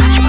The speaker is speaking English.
Bye.